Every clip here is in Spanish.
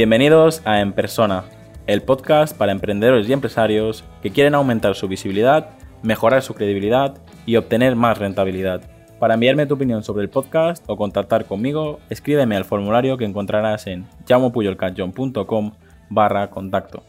Bienvenidos a En Persona, el podcast para emprendedores y empresarios que quieren aumentar su visibilidad, mejorar su credibilidad y obtener más rentabilidad. Para enviarme tu opinión sobre el podcast o contactar conmigo, escríbeme al formulario que encontrarás en llamopuyolcanchon.com barra contacto.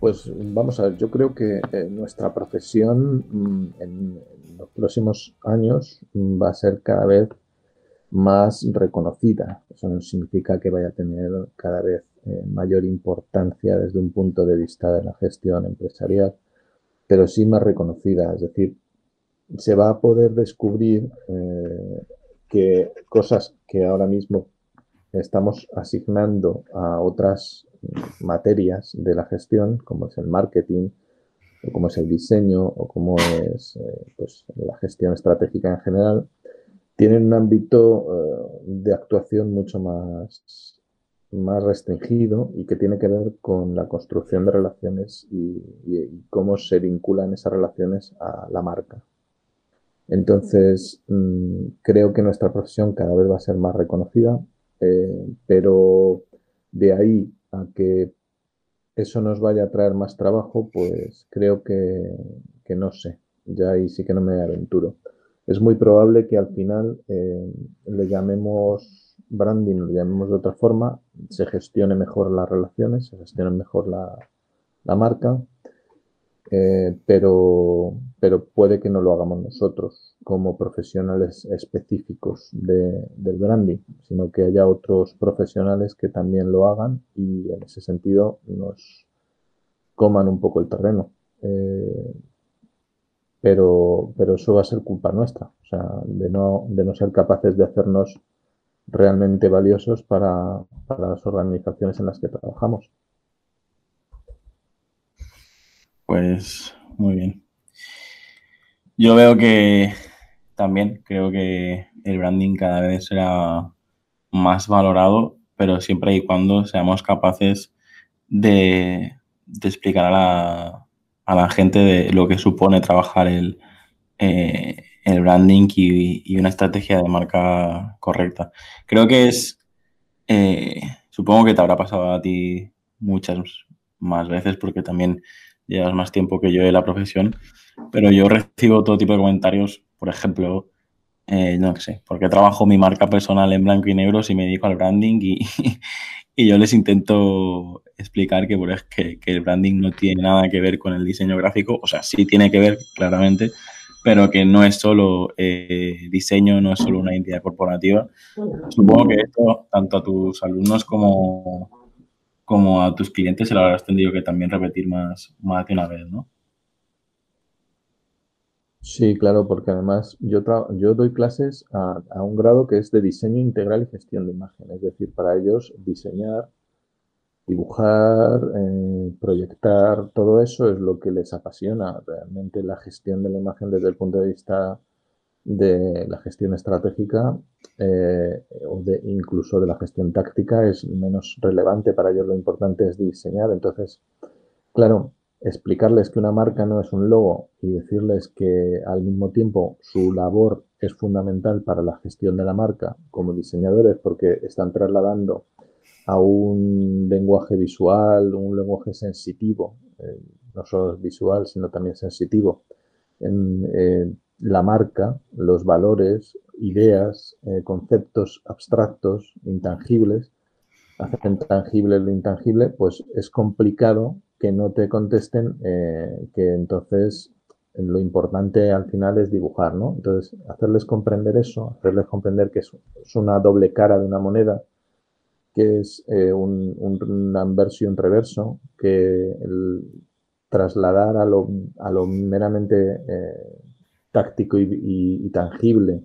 Pues vamos a ver, yo creo que eh, nuestra profesión mm, en los próximos años mm, va a ser cada vez más reconocida. Eso no significa que vaya a tener cada vez eh, mayor importancia desde un punto de vista de la gestión empresarial, pero sí más reconocida. Es decir, se va a poder descubrir eh, que cosas que ahora mismo estamos asignando a otras materias de la gestión, como es el marketing, o como es el diseño, o como es eh, pues, la gestión estratégica en general, tienen un ámbito eh, de actuación mucho más, más restringido y que tiene que ver con la construcción de relaciones y, cómo se vinculan esas relaciones a la marca. Entonces, mm, creo que nuestra profesión cada vez va a ser más reconocida, eh, pero de ahí a que eso nos vaya a traer más trabajo, pues creo que, que no sé. Ya ahí sí que no me aventuro es muy probable que al final eh, le llamemos branding, lo llamemos de otra forma, se gestione mejor las relaciones, se gestione mejor la, marca, eh, pero, puede que no lo hagamos nosotros como profesionales específicos del branding, sino que haya otros profesionales que también lo hagan y en ese sentido nos coman un poco el terreno. Eh, pero, pero eso va a ser culpa nuestra, o sea, de no, de no ser capaces de hacernos realmente valiosos para, las organizaciones en las que trabajamos. Pues muy bien. Yo veo que también creo que el branding cada vez será más valorado, pero siempre y cuando seamos capaces de, de explicar a la, a la gente de lo que supone trabajar el, eh, el branding y, una estrategia de marca correcta. Creo que es, eh, supongo que te habrá pasado a ti muchas más veces porque también llevas más tiempo que yo en la profesión, pero yo recibo todo tipo de comentarios, por ejemplo, eh, no sé, porque trabajo mi marca personal en blanco y negro si me dedico al branding y, y yo les intento explicar que, que, que, el branding no tiene nada que ver con el diseño gráfico, o sea, sí tiene que ver claramente, pero que no es solo eh, diseño, no es solo una identidad corporativa. Supongo que esto, tanto a tus alumnos como, como a tus clientes, se lo habrás tenido que también repetir más, más de una vez, ¿no? Sí, claro, porque además yo, yo doy clases a, un grado que es de diseño integral y gestión de imagen. Es decir, para ellos diseñar, dibujar, eh, proyectar, todo eso es lo que les apasiona. Realmente la gestión de la imagen desde el punto de vista de la gestión estratégica eh, o de incluso de la gestión táctica es menos relevante para ellos. Lo importante es diseñar. Entonces, claro, explicarles que una marca no es un logo y decirles que al mismo tiempo su labor es fundamental para la gestión de la marca como diseñadores porque están trasladando a un lenguaje visual, un lenguaje sensitivo, eh, no solo visual, sino también sensitivo, en eh, la marca, los valores, ideas, eh, conceptos abstractos, intangibles, hacen tangible lo intangible, pues es complicado que no te contesten, eh, que entonces lo importante al final es dibujar, ¿no? Entonces, hacerles comprender eso, hacerles comprender que es, una doble cara de una moneda, que es eh, un, un, anverso y un reverso, que el trasladar a lo, a lo meramente eh, táctico y, tangible,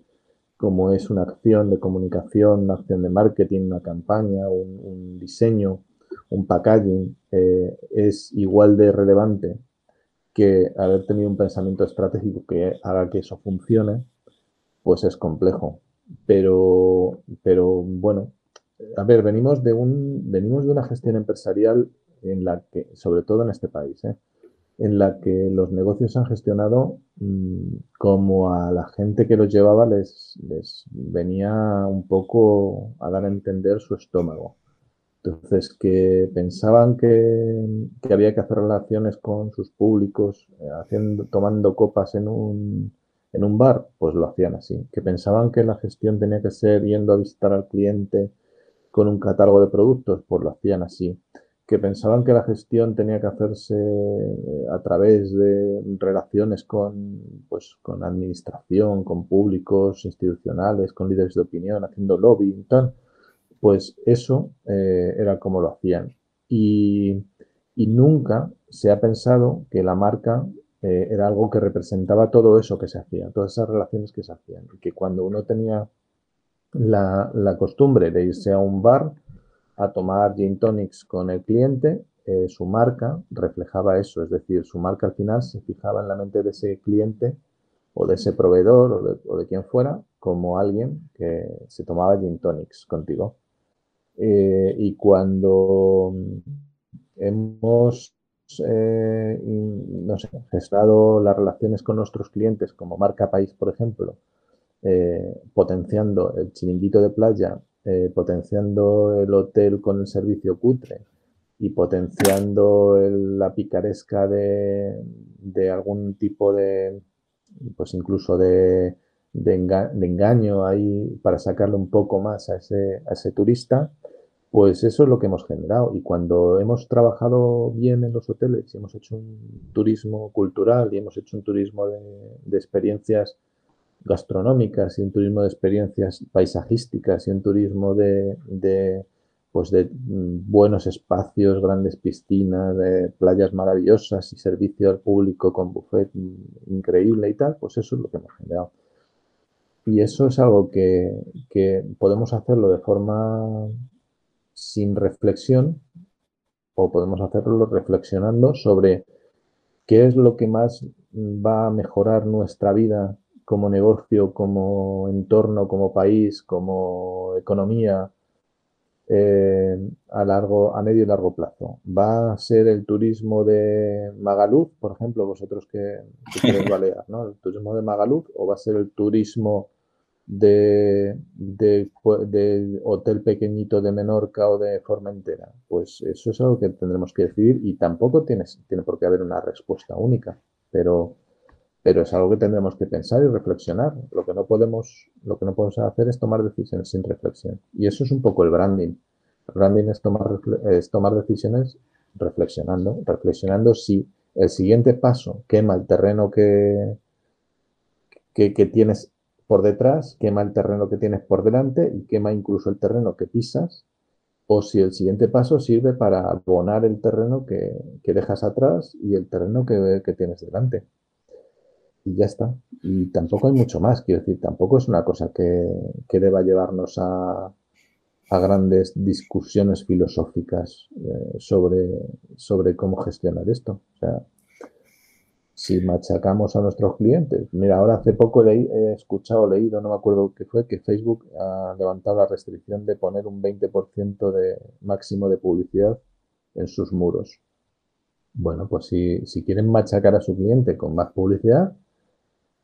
como es una acción de comunicación, una acción de marketing, una campaña, un, un diseño, un packaging eh, es igual de relevante que haber tenido un pensamiento estratégico que haga que eso funcione, pues es complejo. Pero, pero bueno, a ver, venimos de, un, venimos de una gestión empresarial en la que, sobre todo en este país, ¿eh? en la que los negocios han gestionado mm, como a la gente que los llevaba les, les venía un poco a dar a entender su estómago Entonces, que pensaban que, había que hacer relaciones con sus públicos, eh, haciendo, tomando copas en un, en un bar, pues lo hacían así. Que pensaban que la gestión tenía que ser yendo a visitar al cliente con un catálogo de productos, pues lo hacían así. Que pensaban que la gestión tenía que hacerse eh, a través de relaciones con, pues, con administración, con públicos institucionales, con líderes de opinión, haciendo lobbying, tal pues eso eh, era como lo hacían. Y, nunca se ha pensado que la marca eh, era algo que representaba todo eso que se hacía, todas esas relaciones que se hacían. Y que cuando uno tenía la, costumbre de irse a un bar a tomar gin tonics con el cliente, eh, su marca reflejaba eso, es decir, su marca al final se fijaba en la mente de ese cliente o de ese proveedor o de, o de quien fuera como alguien que se tomaba gin tonics contigo. Eh, y cuando hemos eh, las relaciones con nuestros clientes como marca país, por ejemplo, eh, potenciando el chiringuito de playa, potenciando el hotel con el servicio cutre y potenciando la picaresca de, algún tipo de, pues incluso de, de, engaño ahí para sacarle un poco más a ese, a ese turista, pues eso es lo que hemos generado. Y cuando hemos trabajado bien en los hoteles y hemos hecho un turismo cultural y hemos hecho un turismo de, experiencias gastronómicas y un turismo de experiencias paisajísticas y un turismo de, pues de buenos espacios, grandes piscinas, de playas maravillosas y servicio al público con buffet increíble y tal, pues eso es lo que hemos generado. Y eso es algo que, que podemos hacerlo de forma sin reflexión o podemos hacerlo reflexionando sobre qué es lo que más va a mejorar nuestra vida como negocio, como entorno, como país, como economía eh, a largo, a medio y largo plazo. ¿Va a ser el turismo de Magaluf, por ejemplo, vosotros que, que Balear, ¿no? El turismo de Magaluf, o va a ser el turismo de, de, hotel pequeñito de Menorca o de Formentera? Pues eso es algo que tendremos que decidir y tampoco tiene, tiene por qué haber una respuesta única, pero, pero es algo que tendremos que pensar y reflexionar. Lo que no podemos, lo que no podemos hacer es tomar decisiones sin reflexión. Y eso es un poco el branding. El branding es tomar, es tomar decisiones reflexionando, reflexionando si el siguiente paso quema el terreno que, que, que tienes por detrás, quema el terreno que tienes por delante y quema incluso el terreno que pisas, o si el siguiente paso sirve para abonar el terreno que, dejas atrás y el terreno que, tienes delante. Y ya está. Y tampoco hay mucho más, quiero decir, tampoco es una cosa que, deba llevarnos a, grandes discusiones filosóficas eh, sobre, sobre cómo gestionar esto. O sea, si machacamos a nuestros clientes. Mira, ahora hace poco he escuchado, leído, no me acuerdo qué fue, que Facebook ha levantado la restricción de poner un 20% de máximo de publicidad en sus muros. Bueno, pues si, si, quieren machacar a su cliente con más publicidad,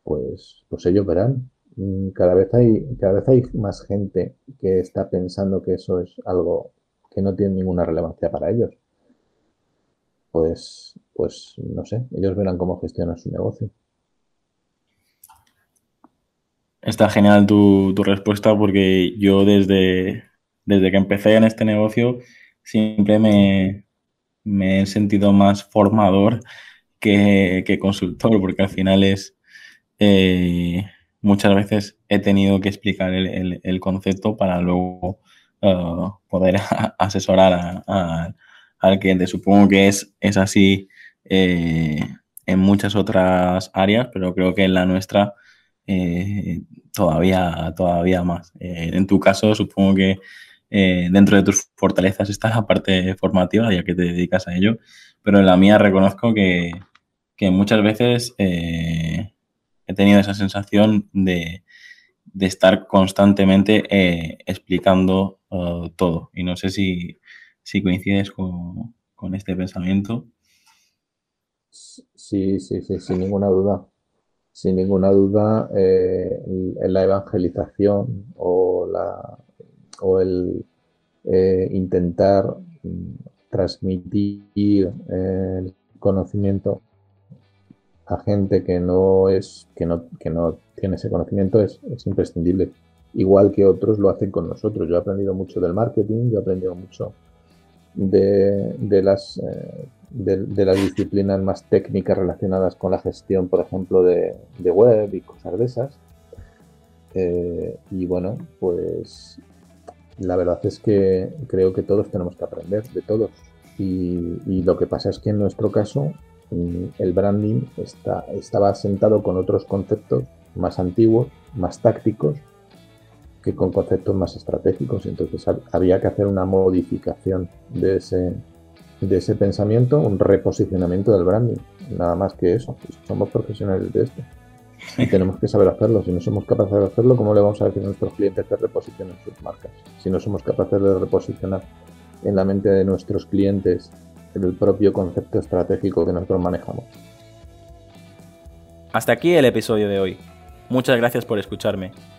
pues, pues ellos verán. Mm, cada vez, hay, cada vez hay más gente que está pensando que eso es algo que no tiene ninguna relevancia para ellos pues, pues no sé, ellos verán cómo gestionan su negocio. Está genial tu, respuesta porque yo desde, desde que empecé en este negocio siempre me, he sentido más formador que, consultor porque al final es eh, muchas veces he tenido que explicar el, concepto para luego uh, poder asesorar a, al cliente. Supongo que es, es así eh, en muchas otras áreas, pero creo que en la nuestra eh, todavía, todavía más. Eh, en tu caso, supongo que dentro de tus fortalezas está la parte formativa, ya que te dedicas a ello, pero en la mía reconozco que, muchas veces he tenido esa sensación de, estar constantemente explicando todo. Y no sé si, si coincides con, este pensamiento. Sí, sí, sí, sin ninguna duda. Sin ninguna duda, eh, la evangelización o, la, o el, eh, intentar mm, transmitir el conocimiento a gente que no es que no, que no tiene ese conocimiento es, es, imprescindible igual que otros lo hacen con nosotros yo he aprendido mucho del marketing yo he aprendido mucho de, de las eh, de, las disciplinas más técnicas relacionadas con la gestión por ejemplo de, de web y cosas de esas. Eh, y bueno pues la verdad es que creo que todos tenemos que aprender de todos. Y, y lo que pasa es que en nuestro caso el branding está, estaba asentado con otros conceptos más antiguos, más tácticos, que con conceptos más estratégicos. Entonces había que hacer una modificación de ese, de ese pensamiento, un reposicionamiento del branding. Nada más que eso. Pues somos profesionales de esto. Y tenemos que saber hacerlo. Si no somos capaces de hacerlo, ¿cómo le vamos a decir a nuestros clientes que reposicionen sus marcas? Si no somos capaces de reposicionar en la mente de nuestros clientes el propio concepto estratégico que nosotros manejamos. Hasta aquí el episodio de hoy. Muchas gracias por escucharme